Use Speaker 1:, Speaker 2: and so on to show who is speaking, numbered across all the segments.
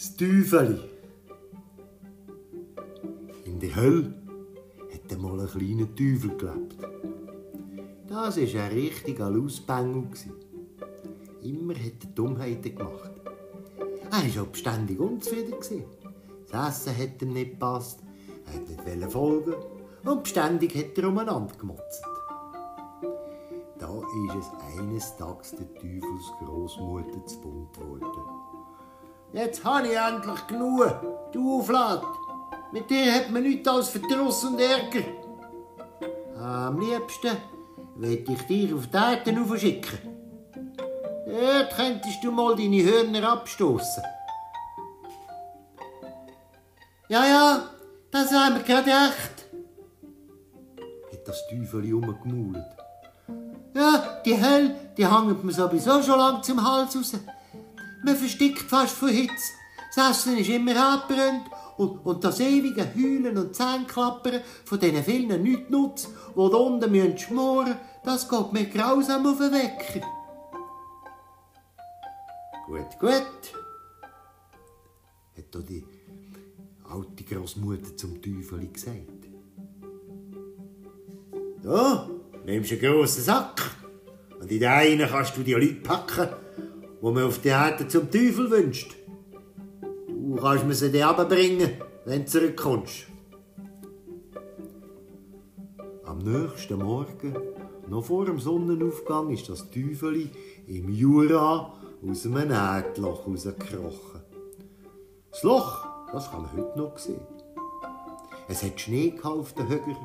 Speaker 1: Das Teufeli. In der Hölle hat einmal ein kleiner Teufel gelebt. Das war ein richtiger Lausbengel. Immer hat er Dummheiten gemacht. Er war auch beständig unzufrieden. Das Essen hat ihm nicht gepasst, er wollte nicht folgen und beständig hat er umeinander gemotzt. Da ist es eines Tages der Teufels Großmutter zu bunt geworden. Jetzt habe ich endlich genug, du Auflad. Mit dir hat man nichts als Verdruss und Ärger. Am liebsten will ich dir auf die Erde schicken. Dort könntest du mal deine Hörner abstoßen. Ja, ja, das haben wir gerade echt. Hat das Teufel umgemault. Ja, die Hölle, die hängt mir sowieso schon lang zum Hals raus. Man verstickt fast vor Hitze. Das Essen ist immer abbrennt und, und das ewige Heulen und Zähneklappern von diesen vielen Nichtnutz, die da unten müssen schmoren das geht mir grausam auf den Wecker. Gut, gut, hat da die alte Großmutter zum Teufel gesagt. Da, nimmst einen grossen Sack und in den einen kannst du die Leute packen, die man auf die Erde zum Teufel wünscht. Du kannst mir sie dann bringen, wenn du zurückkommst. Am nächsten Morgen, noch vor dem Sonnenaufgang, ist das Teufel im Jura aus einem Erdloch rausgekrochen. Das Loch, das kann man heute noch sehen. Es hat Schnee auf den Höger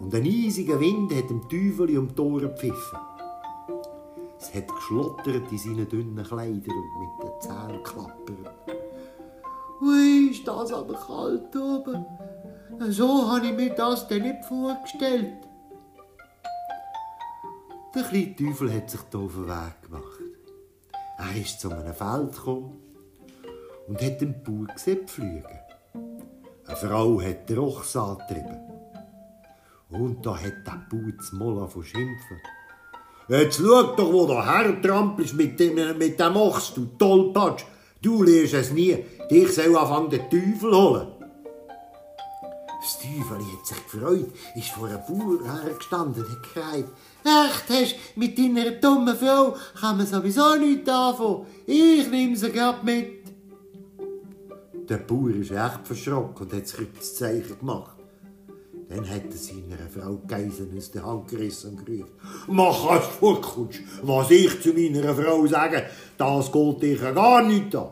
Speaker 1: und ein eisiger Wind hat dem Teufel um die Tore gepfiffen. Es hat geschlottert in seinen dünnen Kleidern und mit den Zähnen klappert. Ui, ist das aber kalt oben. So habe ich mir das denn nicht vorgestellt. Der kleine Teufel hat sich hier auf den Weg gemacht. Er ist zu einem Feld gekommen und hat den Bauer gesehen fliegen. Eine Frau hat den Ochs angetrieben. Und da hat der Bauer das Mola von schimpfen. Jetzt schau doch, wo der Herr trampelst mit dem, mit dem Ochs, du Tollpatsch. Du lernst es nie. Dich soll anfangen den Teufel holen. Das Teufel hat sich gefreut, ist vor einem Bauer hergestanden und gesagt, Recht hast, mit deiner dummen Frau kann man sowieso nichts anfangen. Ich nehme sie grad mit. Der Bauer ist echt verschrocken und hat sich das Zeichen gemacht. Dann hat er seiner Frau Geiseln aus der Hand gerissen und gerufen, «Mach, du vorkommst, was ich zu meiner Frau sage, das geht dich gar nicht an.»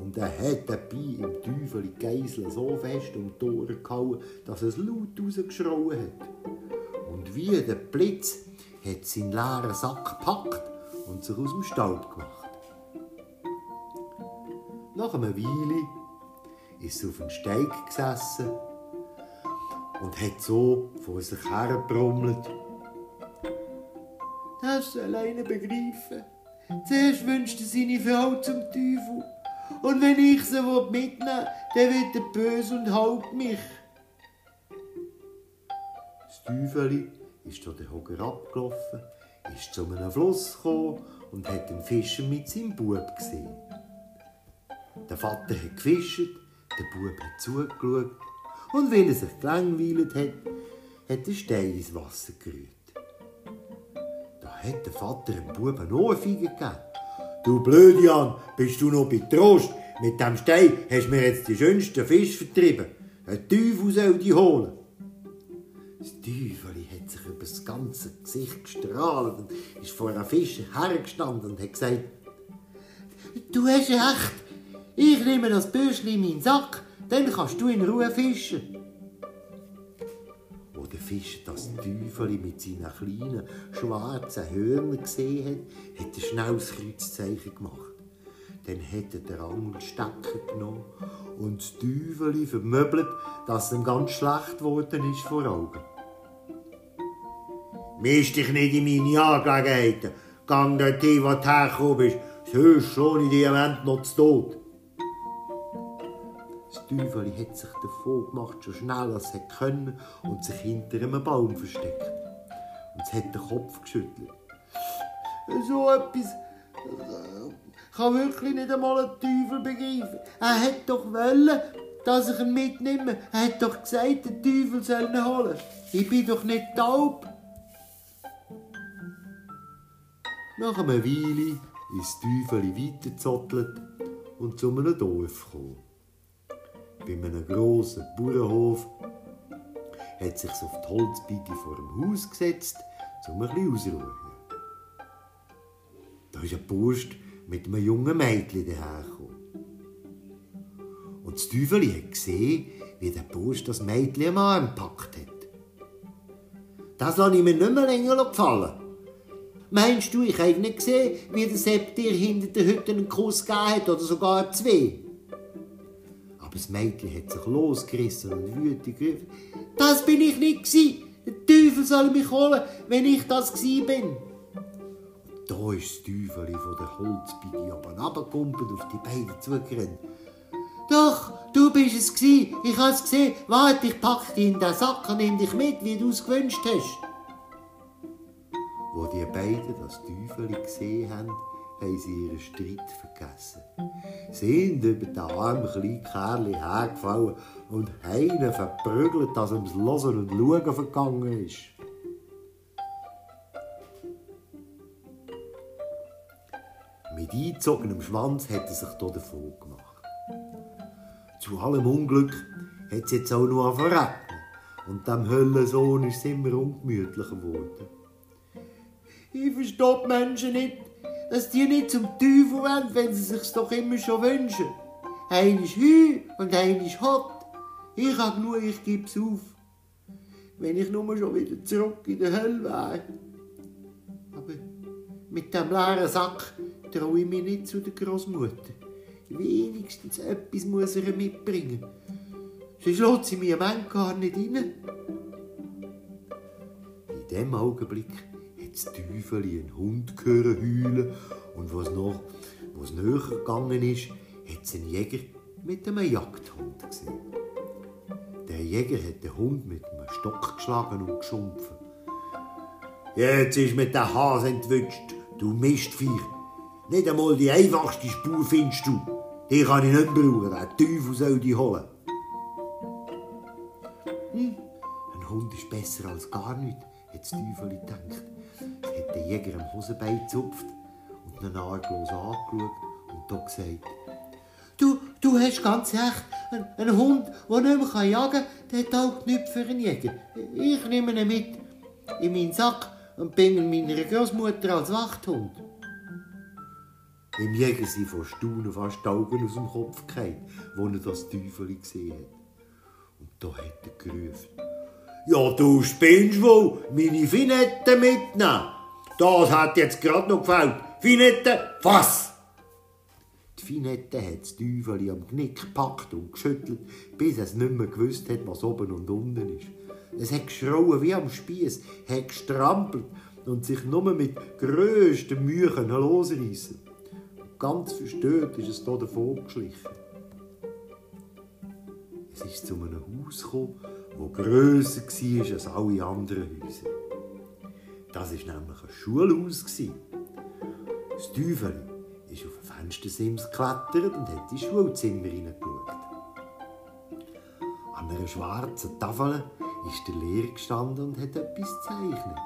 Speaker 1: Und er hat dabei im Teufel die Geisel so fest um die Ohren gehauen, dass es laut rausgeschrauen hat. Und wie der Blitz hat seinen leeren Sack gepackt und sich aus dem Staub gemacht. Nach einer Weile ist er auf den Steig gesessen und hat so vor sich her gebrummelt. Das soll einer begreifen. Zuerst wünscht er seine Frau zum Teufel. Und wenn ich sie mitnehmen will, dann wird er böse und haut mich. Das Teufeli ist durch den Hocker abgelaufen, ist zu einem Fluss gekommen und hat den Fischer mit seinem Bub gesehen. Der Vater hat gefischt, der Bub hat zugeschaut und weil er sich gelangweilt hat, hat er Stein ins Wasser gerührt. Da hat der Vater dem Bub eine Ohrfeige gegeben. Du Blödian, bist du noch bei Trost? Mit dem Stein hast du mir jetzt die schönsten Fisch vertrieben. Ein Teufel soll die holen. Das Teufel hat sich über das ganze Gesicht gestrahlt und ist vor einem Fisch hergestanden und hat gesagt, Du hast recht, ich nehme das Bürschli in meinen Sack, dann kannst du in Ruhe fischen. Fisch das Teufel mit seinen kleinen schwarzen Hörnern gesehen hat, hat er schnell das Kreuzzeichen gemacht. Dann hat er den Angelstecker genommen und das Teufel vermöbelt, dass ihm ganz schlecht geworden ist vor Augen. Misch dich nicht in meine Angelegenheiten. Gang dorthin, wo du hergekommen bist. Sonst schon in Diamant noch zu tot. Das Teufel hat sich davon gemacht, so schnell als es können und sich hinter einem Baum versteckt. Und es hat den Kopf geschüttelt. So etwas Ich kann wirklich nicht einmal einen Teufel begreifen. Er hat doch wollen, dass ich ihn mitnehme. Er hat doch gesagt, der Teufel soll ihn holen. Ich bin doch nicht taub. Nach einer Weile ist das Teufel weitergezottelt und zu einem Dorf gekommen. Bei einem grossen Bauernhof hat sich auf die Holzbiege vor dem Haus gesetzt, um ein bisschen auszuruhen. Da ist ein Burst mit einem jungen Mädchen dahergekommen. Und das Teufel hat gesehen, wie der Bursch das Mädchen am Arm gepackt hat. Das lasse ich mir nicht mehr länger gefallen. Meinst du, ich habe nicht gesehen, wie der Sepp dir hinter der Hütte einen Kuss gegeben hat oder sogar zwei? Aber das Mädchen hat sich losgerissen und wütend gerufen. Das bin ich nicht gewesen. Der Teufel soll mich holen, wenn ich das gewesen bin. Und da ist das Teufel von der Holzbigge aber runtergekumpelt auf die beiden zugerannt. Doch, du bist es gewesen. Ich habe es gesehen. Warte, ich pack dich in den Sack und nehme dich mit, wie du es gewünscht hast. Wo die beiden das Teufel gesehen haben, haben sie ihren Streit vergessen. Sie sind über den armen kleinen Kerl hergefallen und haben ihn verprügelt, dass ums Losen und Schauen vergangen ist. Mit eingezogenem Schwanz hat er sich hier davon gemacht. Zu allem Unglück hat es jetzt auch noch verraten. Und dem Höllensohn ist es immer ungemütlicher geworden. Ich verstehe die Menschen nicht, dass die nicht zum Teufel wollen, wenn sie sich's doch immer schon wünschen. Einer ist Hü und einer ist Hot. Ich habe genug, ich gebe es auf. Wenn ich nur schon wieder zurück in der Hölle wäre. Aber mit dem leeren Sack traue ich mich nicht zu der Großmutter. Wenigstens etwas muss er mitbringen. Sonst lässt sie mich am Ende gar nicht rein. In dem Augenblick das Teufel einen Hund gehört heulen und was noch, was näher gegangen ist, hat es einen Jäger mit einem Jagdhund gesehen. Der Jäger hat den Hund mit einem Stock geschlagen und geschumpfen. Jetzt ist mit der Hase entwünscht, du Mistviech. Nicht einmal die einfachste Spur findest du. Die kann ich nicht brauchen, der Teufel soll die holen. Hm, ein Hund ist besser als gar nichts, hat das Teufel gedacht. Hat den Jäger am Hosenbein gezupft und ihn arglos angeschaut und da gesagt, Du, du hast ganz recht. Ein, ein Hund, der nicht mehr jagen kann, der taugt nicht für einen Jäger. Ich nehme ihn mit in meinen Sack und bringe ihn meiner Großmutter als Wachthund. Dem Jäger sind vor Staunen fast die Augen aus dem Kopf gefallen, wo er das Teufel gesehen hat. Und da hat er gerufen. Ja, du spinnst wohl, meine Finette mitnehmen. Das hat jetzt gerade noch gefällt. Finette, fass! Die Finette hat das Teufel am Knick gepackt und geschüttelt, bis es nicht mehr gewusst hat, was oben und unten ist. Es hat geschrauen wie am Spieß, hat gestrampelt und sich nur mit grösster Mühe losreißen. Ganz verstört ist es hier davon geschlichen. Es ist zu einem Haus gekommen, das grösser war als alle anderen Häuser. Das war nämlich ein Schulhaus. Das Teufel ist auf ein Fenstersims geklettert und hat in die Schulzimmer hineingeschaut. An einer schwarzen Tafel ist der Lehrer gestanden und hat etwas gezeichnet.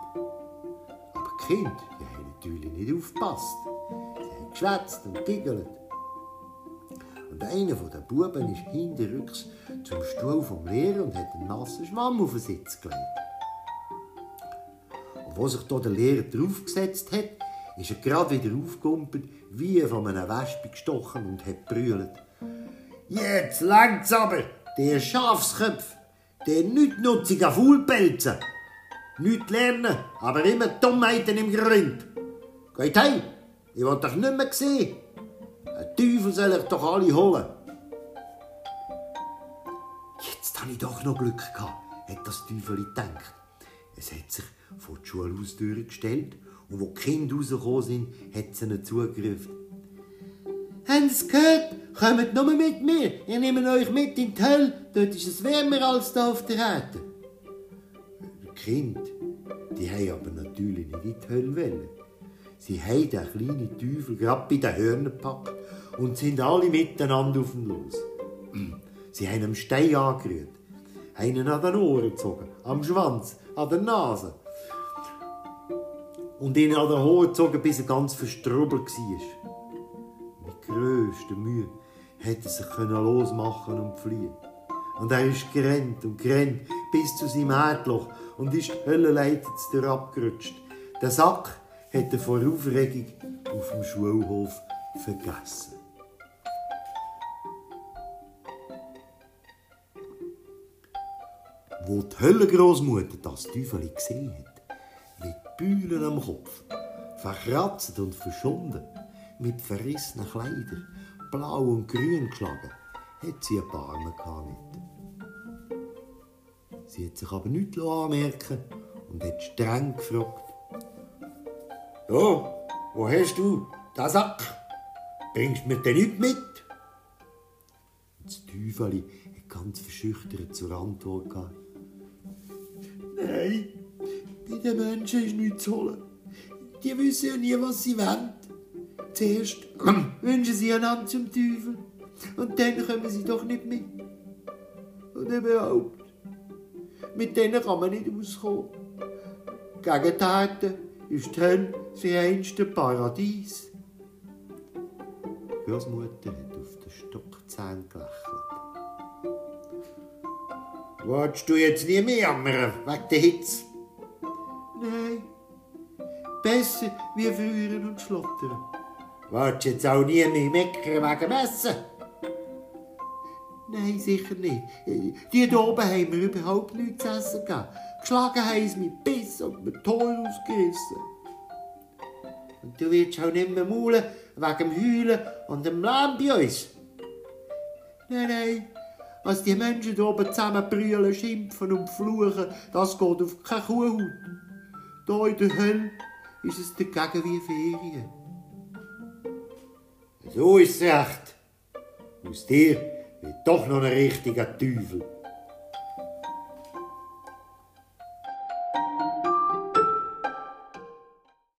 Speaker 1: Aber die Kinder haben natürlich nicht aufgepasst. Sie haben geschwätzt und giggelt. Und einer der Buben ist hinterrücks zum Stuhl vom Lehrer und hat einen nassen Schwamm auf den Sitz gelegt. Und wo sich der Lehrer draufgesetzt hat, ist er gerade wieder aufgekumpelt, wie von einer Wespe gestochen und hat brüllt. Jetzt längt's aber, der Schafsköpf, der nichtnutzige Faulpelzen. Nicht lernen, aber immer Dummheiten im Grund. Geht heim, ich will dich nicht mehr sehen. Ein Teufel soll ich doch alle holen. Jetzt habe ich doch noch Glück gehabt, hat das Teufel gedacht. Es hat sich vor die Schulhaustür gestellt und wo die Kinder rausgekommen sind, hat es ihnen zugerufen. Haben Sie gehört? Kommt nur mit mir. Ich nehme euch mit in die Hölle. Dort ist es wärmer als hier auf der Erde. Die Kinder, die haben aber natürlich nicht in die Hölle wollen. Sie haben den kleinen Teufel gerade bei den Hörnern gepackt und sind alle miteinander auf ihn los. Sie haben ihm Stein angerührt, einen an den Ohren gezogen, am Schwanz, an der Nase und ihn an den Haaren gezogen, bis er ganz verstrubbelt war. Mit grösster Mühe hätte er sich losmachen und fliehen Und er ist gerannt und gerannt bis zu seinem Erdloch und ist die Höllenleiter abgerutscht. Der Sack hat er vor Aufregung auf dem Schulhof vergessen. Wo die Höllengroßmutter das Teufel gesehen hat, mit Bühlen am Kopf, verkratzt und verschwunden, mit verrissenen Kleidern, blau und grün geschlagen, hat sie ein paar Arme nicht. Sie hat sich aber nichts anmerken und hat streng gefragt. Ja, wo hast du den Sack? Bringst du mir den nicht mit? Das Teufel hat ganz verschüchtert zur Antwort gehabt. Nein, bei den Menschen ist nichts zu holen. Die wissen ja nie, was sie wollen. Zuerst wünschen sie einander zum Teufel und dann kommen sie doch nicht mit. Und überhaupt, mit denen kann man nicht auskommen. Gegen Taten ist die Hölle das reinste Paradies. Die Großmutter hat auf den Stockzähnen gelächelt. Wolltest du jetzt nie mehr jammern, wegen der Hitze? Nein, besser wie früher und schlottern. Wolltest du jetzt auch nie mehr meckern wegen dem Essen? Nein, sicher nicht. Die hier oben haben mir überhaupt nichts zu essen gegeben. Geschlagen haben sie mit Biss und mit Tor ausgerissen. Und du willst auch nicht mehr maulen wegen dem Heulen und dem Lärm bei uns. Nein, nein. Was die Menschen hier oben zusammen brüllen, schimpfen und fluchen, das geht auf keine Kuhhaut. Hier in der Hölle ist es dagegen wie Ferien. So ist es recht. Aus dir wird doch noch ein richtiger Teufel.